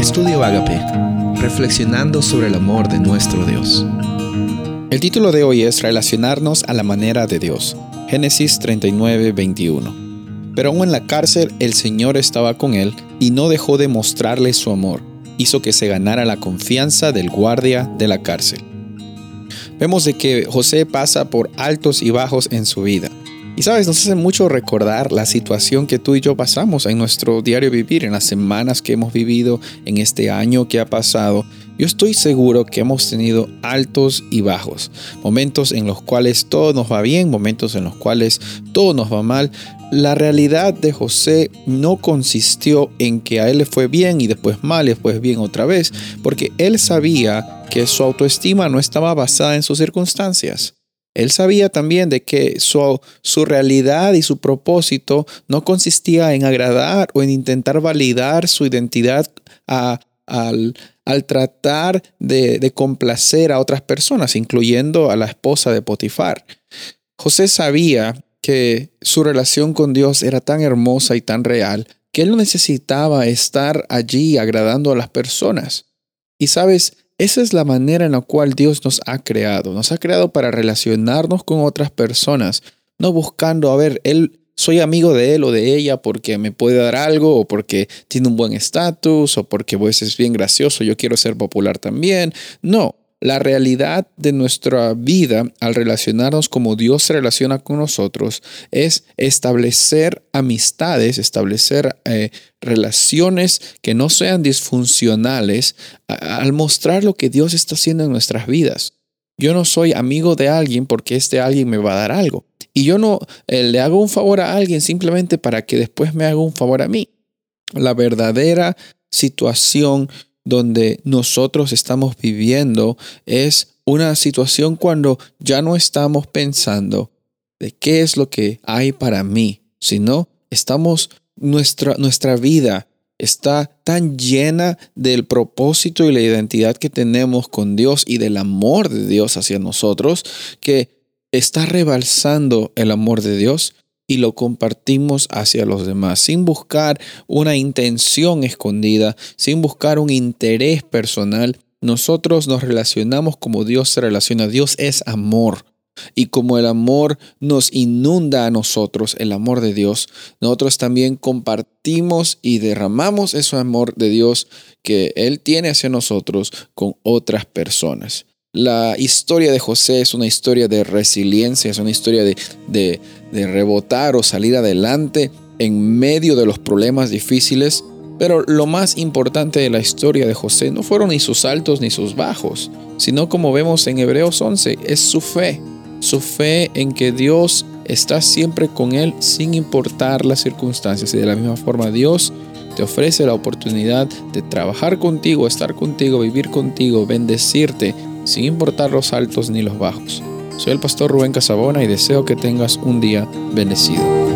Estudio Agape, reflexionando sobre el amor de nuestro Dios. El título de hoy es Relacionarnos a la manera de Dios. Génesis 39, 21. Pero aún en la cárcel el Señor estaba con él y no dejó de mostrarle su amor. Hizo que se ganara la confianza del guardia de la cárcel. Vemos de que José pasa por altos y bajos en su vida. Y sabes, nos hace mucho recordar la situación que tú y yo pasamos en nuestro diario vivir, en las semanas que hemos vivido, en este año que ha pasado. Yo estoy seguro que hemos tenido altos y bajos, momentos en los cuales todo nos va bien, momentos en los cuales todo nos va mal. La realidad de José no consistió en que a él le fue bien y después mal y después bien otra vez, porque él sabía que su autoestima no estaba basada en sus circunstancias. Él sabía también de que su, su, realidad y su propósito no consistía en agradar o en intentar validar su identidad al, al, tratar de, de complacer a otras personas, incluyendo a la esposa de Potifar. José sabía que su relación con Dios era tan hermosa y tan real que él no necesitaba estar allí agradando a las personas. Y sabes, esa es la manera en la cual Dios nos ha creado. Nos ha creado para relacionarnos con otras personas, no buscando, a ver, él, soy amigo de él o de ella porque me puede dar algo o porque tiene un buen estatus o porque pues, es bien gracioso, yo quiero ser popular también. No, la realidad de nuestra vida al relacionarnos como Dios se relaciona con nosotros es establecer amistades, establecer eh, relaciones que no sean disfuncionales al mostrar lo que Dios está haciendo en nuestras vidas. Yo no soy amigo de alguien porque este alguien me va a dar algo. Y yo no eh, le hago un favor a alguien simplemente para que después me haga un favor a mí. La verdadera situación donde nosotros estamos viviendo es una situación cuando ya no estamos pensando de qué es lo que hay para mí, sino estamos, nuestra, nuestra vida está tan llena del propósito y la identidad que tenemos con Dios y del amor de Dios hacia nosotros, que está rebalsando el amor de Dios y lo compartimos hacia los demás, sin buscar una intención escondida, sin buscar un interés personal. Nosotros nos relacionamos como Dios se relaciona. Dios es amor. Y como el amor nos inunda a nosotros, el amor de Dios, nosotros también compartimos y derramamos ese amor de Dios que Él tiene hacia nosotros con otras personas. La historia de José es una historia de resiliencia, es una historia de, rebotar o salir adelante en medio de los problemas difíciles. Pero lo más importante de la historia de José no fueron ni sus altos ni sus bajos, sino como vemos en Hebreos 11, es su fe, su fe en que Dios está siempre con él sin importar las circunstancias. Y de la misma forma Dios te ofrece la oportunidad de trabajar contigo, estar contigo, vivir contigo, bendecirte sin importar los altos ni los bajos. Soy el pastor Rubén Casabona y deseo que tengas un día bendecido.